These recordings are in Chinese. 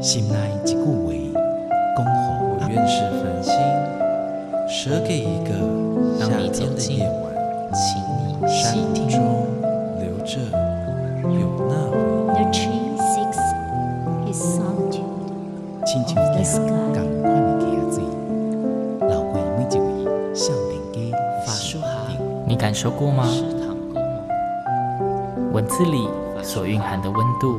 心内一句话，恭候我愿是繁星，舍给一个夏天的夜晚，请你山中留着有那回忆。亲像一样，赶快的给自己，老贵每一位少年家发你感受过吗？文字里所蕴含的温度，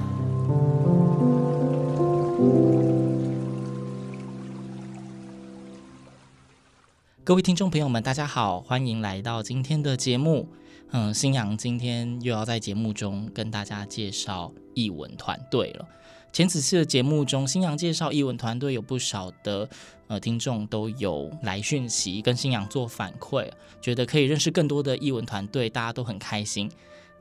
各位听众朋友们，大家好，欢迎来到今天的节目。嗯，新阳今天又要在节目中跟大家介绍译文团队了。前几次的节目中，新阳介绍译文团队，有不少的呃听众都有来讯息跟新阳做反馈，觉得可以认识更多的译文团队，大家都很开心。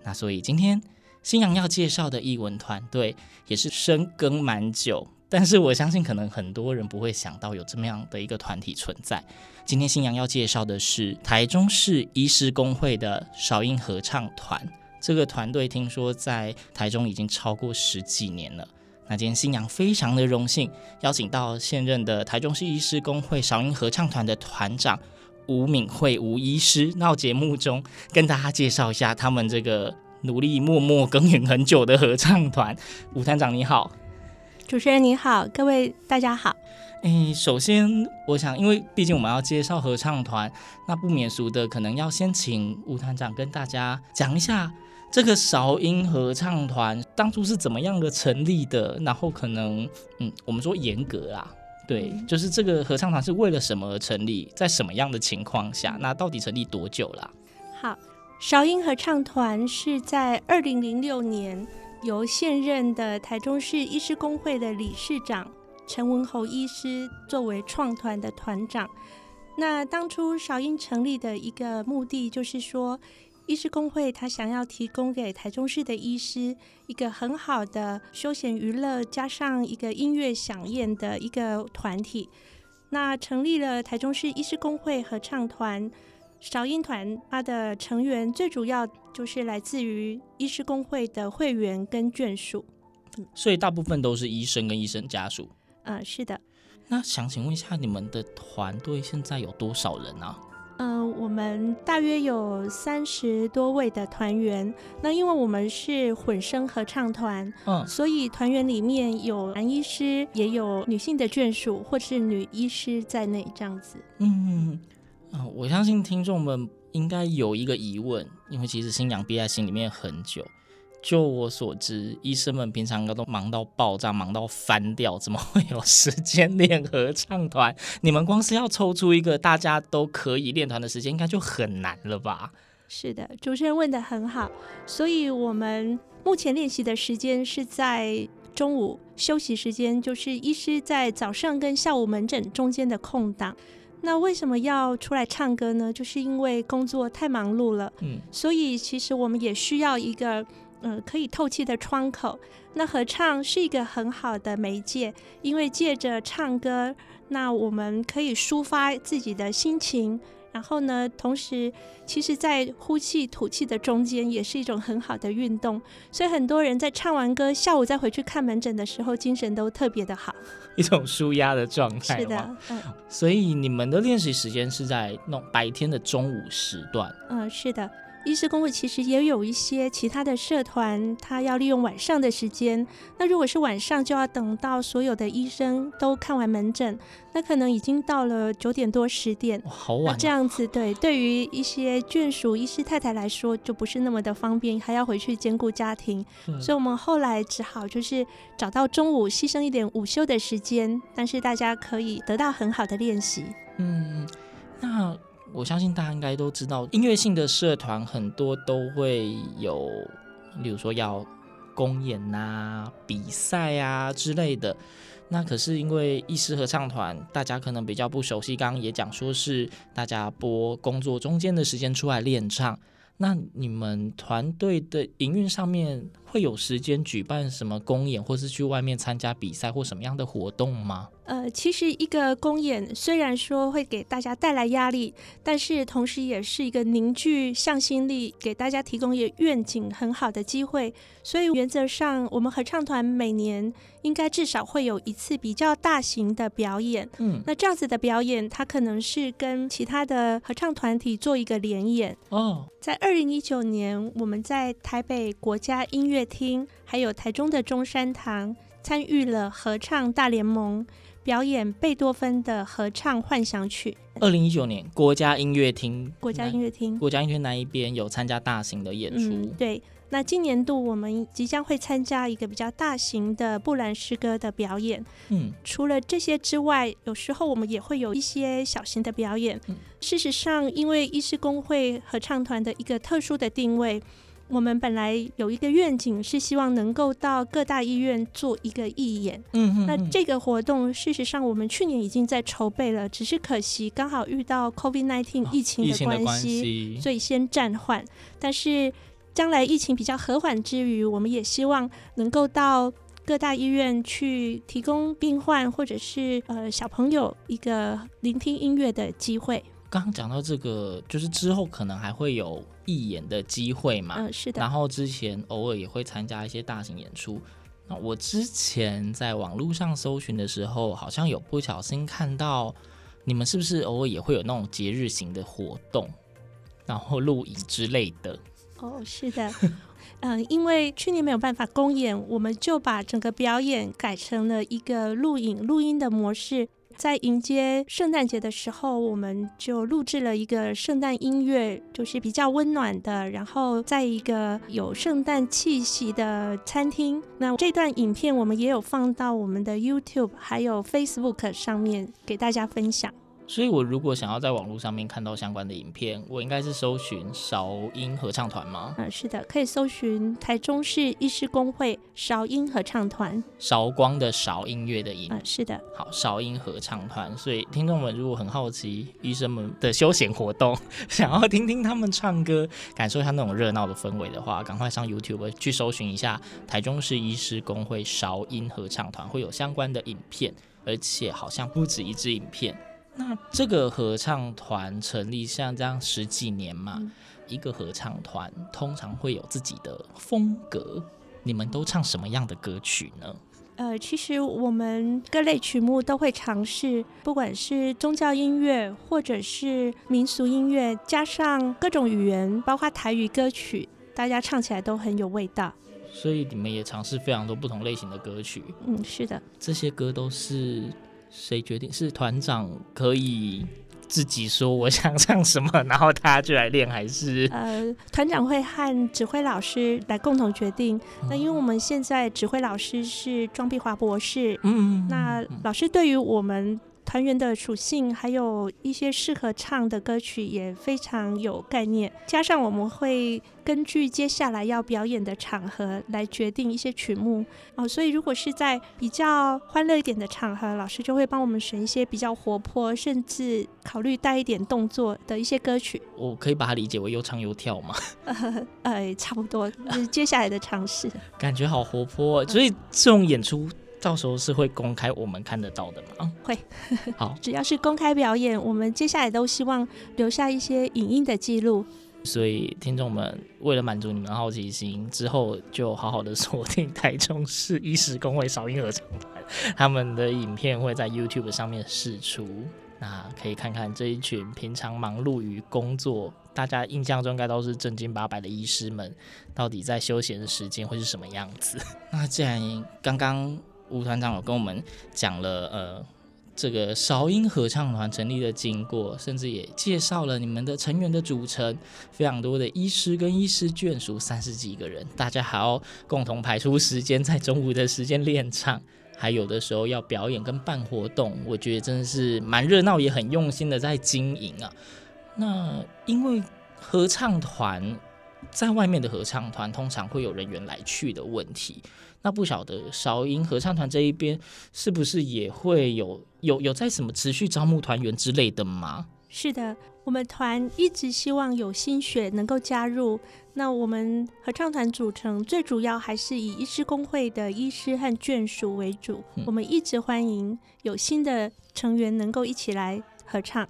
那所以今天新阳要介绍的译文团队也是深耕蛮久。但是我相信，可能很多人不会想到有这么样的一个团体存在。今天星洋要介绍的是台中市医师公会的韶音合唱团。这个团队听说在台中已经超过十几年了。那今天星洋非常的荣幸，邀请到现任的台中市医师公会韶音合唱团的团长吴敏慧吴医师，到节目中跟大家介绍一下他们这个努力默默耕耘很久的合唱团。吴团长你好。主持人你好，各位大家好。诶，首先我想，因为毕竟我们要介绍合唱团，那不免俗的，可能要先请吴团长跟大家讲一下这个韶音合唱团当初是怎么样的成立的，然后可能，嗯，我们说严格啊，对，就是这个合唱团是为了什么而成立，在什么样的情况下，那到底成立多久了？好，韶音合唱团是在二零零六年。由现任的台中市医师工会的理事长陈文侯医师作为创团的团长。那当初韶英成立的一个目的，就是说，医师工会他想要提供给台中市的医师一个很好的休闲娱乐，加上一个音乐响宴的一个团体。那成立了台中市医师工会合唱团。韶音团，它的成员最主要就是来自于医师工会的会员跟眷属，所以大部分都是医生跟医生家属。呃，是的。那想请问一下，你们的团队现在有多少人啊？嗯、呃，我们大约有三十多位的团员。那因为我们是混声合唱团，嗯，所以团员里面有男医师，也有女性的眷属或是女医师在内，这样子。嗯。啊、哦，我相信听众们应该有一个疑问，因为其实新娘憋在心里面很久。就我所知，医生们平常都忙到爆炸，忙到翻掉，怎么会有时间练合唱团？你们光是要抽出一个大家都可以练团的时间，应该就很难了吧？是的，主持人问得很好。所以我们目前练习的时间是在中午休息时间，就是医师在早上跟下午门诊中间的空档。那为什么要出来唱歌呢？就是因为工作太忙碌了，嗯，所以其实我们也需要一个，呃，可以透气的窗口。那合唱是一个很好的媒介，因为借着唱歌，那我们可以抒发自己的心情。然后呢，同时，其实，在呼气吐气的中间，也是一种很好的运动。所以，很多人在唱完歌，下午再回去看门诊的时候，精神都特别的好，一种舒压的状态。是的，嗯。所以，你们的练习时间是在那种白天的中午时段。嗯，是的。医师工会其实也有一些其他的社团，他要利用晚上的时间。那如果是晚上，就要等到所有的医生都看完门诊，那可能已经到了九点多十点。哇，好晚啊。这样子，对，对于一些眷属医师太太来说，就不是那么的方便，还要回去兼顾家庭。所以，我们后来只好就是找到中午牺牲一点午休的时间，但是大家可以得到很好的练习。嗯，那。我相信大家应该都知道，音乐性的社团很多都会有，例如说要公演啊、比赛啊之类的。那可是因为医师合唱团，大家可能比较不熟悉。刚刚也讲说是大家播工作中间的时间出来练唱。那你们团队的营运上面会有时间举办什么公演，或是去外面参加比赛或什么样的活动吗？呃，其实一个公演虽然说会给大家带来压力，但是同时也是一个凝聚向心力，给大家提供一个愿景很好的机会。所以原则上，我们合唱团每年应该至少会有一次比较大型的表演。嗯，那这样子的表演，它可能是跟其他的合唱团体做一个联演。哦，在二零一九年，我们在台北国家音乐厅，还有台中的中山堂参与了合唱大联盟。表演贝多芬的合唱幻想曲。二零一九年，国家音乐厅，国家音乐厅，国家音乐那一边有参加大型的演出。嗯，对，那今年度我们即将会参加一个比较大型的布兰诗歌的表演。嗯，除了这些之外，有时候我们也会有一些小型的表演。嗯，事实上，因为医师工会合唱团的一个特殊的定位。我们本来有一个愿景，是希望能够到各大医院做一个义演。嗯哼哼，那这个活动，事实上我们去年已经在筹备了，只是可惜刚好遇到 COVID-19 疫情的关系，哦，关系，所以先暂缓。但是将来疫情比较和缓之余，我们也希望能够到各大医院去提供病患或者是呃小朋友一个聆听音乐的机会。刚刚讲到这个，就是之后可能还会有义演的机会嘛？嗯，是的。然后之前偶尔也会参加一些大型演出。那我之前在网络上搜寻的时候，好像有不小心看到你们是不是偶尔也会有那种节日型的活动，然后录影之类的？哦，是的。嗯，因为去年没有办法公演，我们就把整个表演改成了一个录影录音的模式。在迎接圣诞节的时候，我们就录制了一个圣诞音乐，就是比较温暖的，然后在一个有圣诞气息的餐厅。那这段影片我们也有放到我们的 YouTube 还有 Facebook 上面给大家分享。所以，我如果想要在网络上面看到相关的影片，我应该是搜寻韶音合唱团吗？嗯，是的，可以搜寻台中市医师工会韶音合唱团。韶光的韶，音乐的音。嗯，是的。好，韶音合唱团。所以，听众们如果很好奇医生们的休闲活动，想要听听他们唱歌，感受一下那种热闹的氛围的话，赶快上 YouTube 去搜寻一下台中市医师工会韶音合唱团，会有相关的影片，而且好像不止一支影片。那这个合唱团成立像这样十几年嘛，嗯、一个合唱团通常会有自己的风格。你们都唱什么样的歌曲呢？呃，其实我们各类曲目都会尝试，不管是宗教音乐或者是民俗音乐，加上各种语言，包括台语歌曲，大家唱起来都很有味道。所以你们也尝试非常多不同类型的歌曲。嗯，是的，这些歌都是。谁决定？是团长可以自己说我想唱什么，然后大家就来练，还是？呃，团长会和指挥老师来共同决定。嗯、那因为我们现在指挥老师是庄碧华博士，嗯，那老师对于我们。团员的属性，还有一些适合唱的歌曲也非常有概念。加上我们会根据接下来要表演的场合来决定一些曲目哦。所以如果是在比较欢乐一点的场合，老师就会帮我们选一些比较活泼，甚至考虑带一点动作的一些歌曲。我可以把它理解为又唱又跳吗？呃，呃，差不多，就是接下来的尝试。感觉好活泼，所以这种演出。到时候是会公开我们看得到的吗？会，好，只要是公开表演，我们接下来都希望留下一些影音的记录。所以听众们为了满足你们好奇心，之后就好好的锁定台中市医师工会少婴儿唱团，他们的影片会在 YouTube 上面释出，那可以看看这一群平常忙碌于工作，大家印象中应该都是正经八百的医师们，到底在休闲的时间会是什么样子？那既然刚刚。吴团长有跟我们讲了，呃，这个韶音合唱团成立的经过，甚至也介绍了你们的成员的组成，非常多的医师跟医师眷属，三十几个人，大家还要共同排出时间在中午的时间练唱，还有的时候要表演跟办活动，我觉得真的是蛮热闹，也很用心的在经营啊。那因为合唱团在外面的合唱团通常会有人员来去的问题。那不晓得韶音合唱团这一边是不是也会有有有在什么持续招募团员之类的吗？是的，我们团一直希望有新血能够加入。那我们合唱团组成最主要还是以医师工会的医师和眷属为主。嗯、我们一直欢迎有新的成员能够一起来合唱。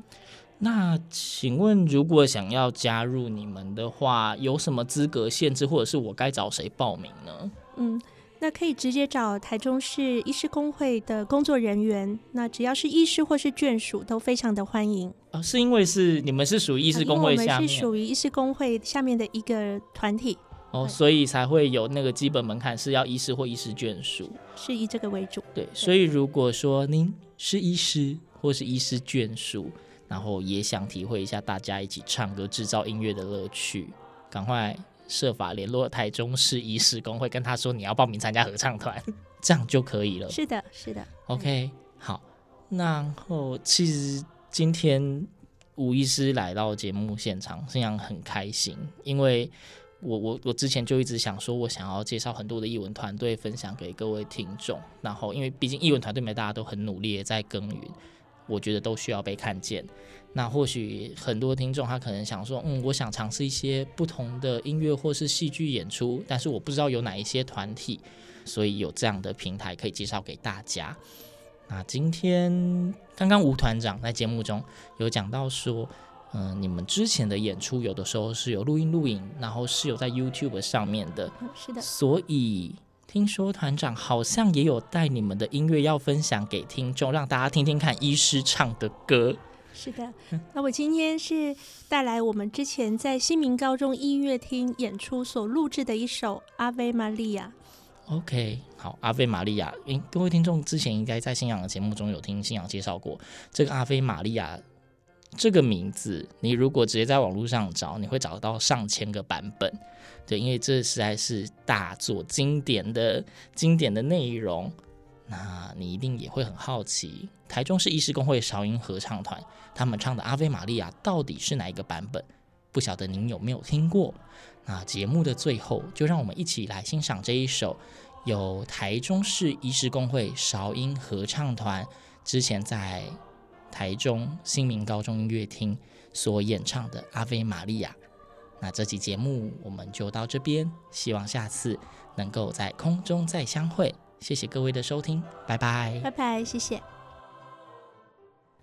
那请问，如果想要加入你们的话，有什么资格限制，或者是我该找谁报名呢？嗯。那可以直接找台中市医师工会的工作人员，那只要是医师或是眷属都非常的欢迎。哦，是因为是你们是属于医师工会下面，我们是属于医师工会下面的一个团体哦，所以才会有那个基本门槛是要医师或医师眷属，是以这个为主。对，所以如果说您是医师或是医师眷属，然后也想体会一下大家一起唱歌、制造音乐的乐趣，赶快。设法联络台中市医师工会，跟他说你要报名参加合唱团，这样就可以了。是的，是的。OK，好。然后其实今天吴医师来到节目现场，这样很开心，因为我我我之前就一直想说，我想要介绍很多的艺文团队，分享给各位听众。然后因为毕竟艺文团队们大家都很努力在耕耘，我觉得都需要被看见。那或许很多听众他可能想说，嗯，我想尝试一些不同的音乐或是戏剧演出，但是我不知道有哪一些团体，所以有这样的平台可以介绍给大家。那今天刚刚吴团长在节目中有讲到说，嗯，你们之前的演出有的时候是有录音录影，然后是有在 YouTube 上面的，是的。所以听说团长好像也有带你们的音乐要分享给听众，让大家听听看医师唱的歌。是的，那我今天是带来我们之前在新民高中音乐厅演出所录制的一首《阿维玛利亚》。OK，好，《阿维玛利亚》。因，各位听众之前应该在信仰的节目中有听信仰介绍过这个《阿维玛利亚》这个名字。你如果直接在网络上找，你会找到上千个版本。对，因为这实在是大作经典的经典的内容。那你一定也会很好奇，台中市医师公会韶音合唱团他们唱的《阿菲玛利亚》到底是哪一个版本？不晓得您有没有听过？那节目的最后，就让我们一起来欣赏这一首由台中市医师公会韶音合唱团之前在台中新民高中音乐厅所演唱的《阿维玛利亚》。那这期节目我们就到这边，希望下次能够在空中再相会。谢谢各位的收听，拜拜，拜拜，谢谢。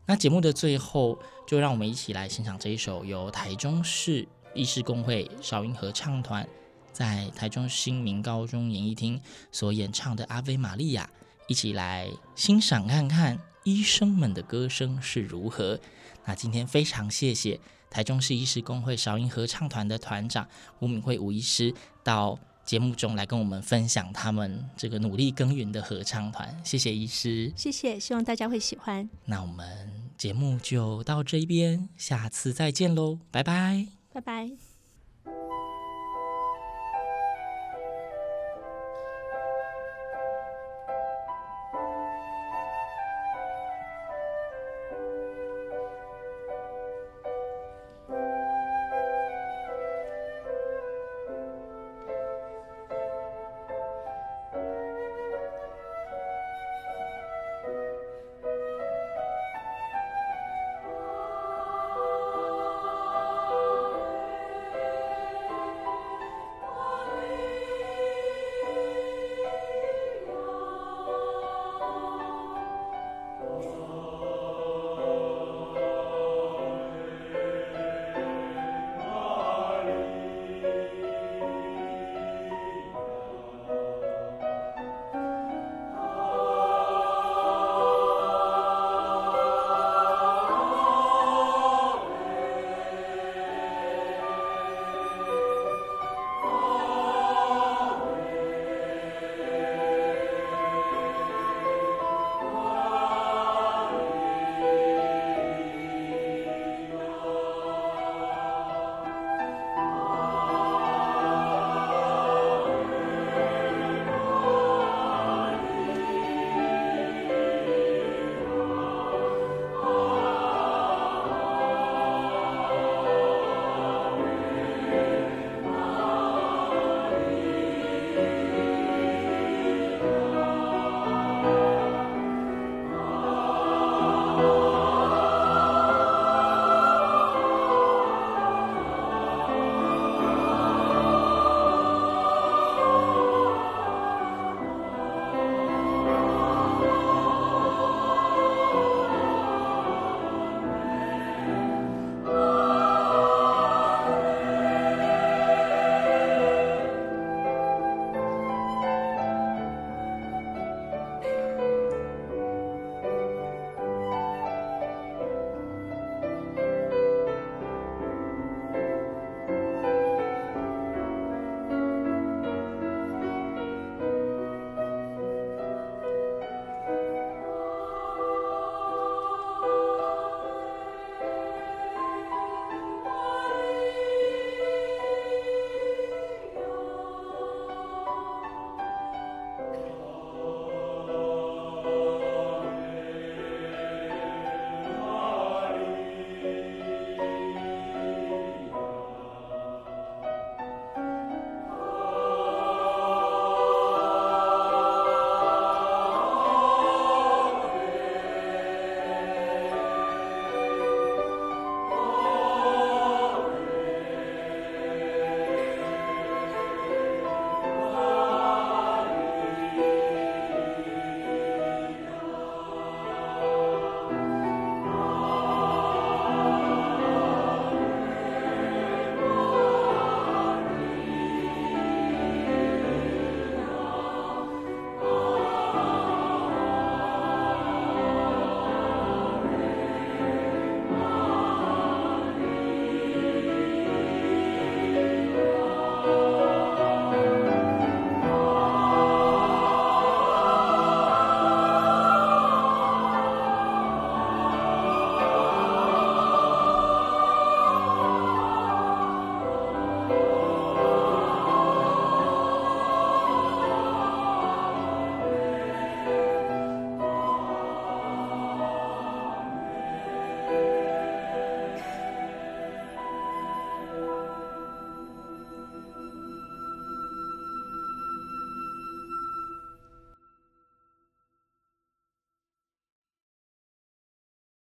那节目的最后，就让我们一起来欣赏这一首由台中市医师工会韶音合唱团在台中新民高中演艺厅所演唱的《阿维玛利亚》，一起来欣赏看看医生们的歌声是如何。那今天非常谢谢台中市医师工会韶音合唱团的团长吴敏慧吴医师到。节目中来跟我们分享他们这个努力耕耘的合唱团，谢谢医师，谢谢，希望大家会喜欢。那我们节目就到这边，下次再见喽，拜拜，拜拜。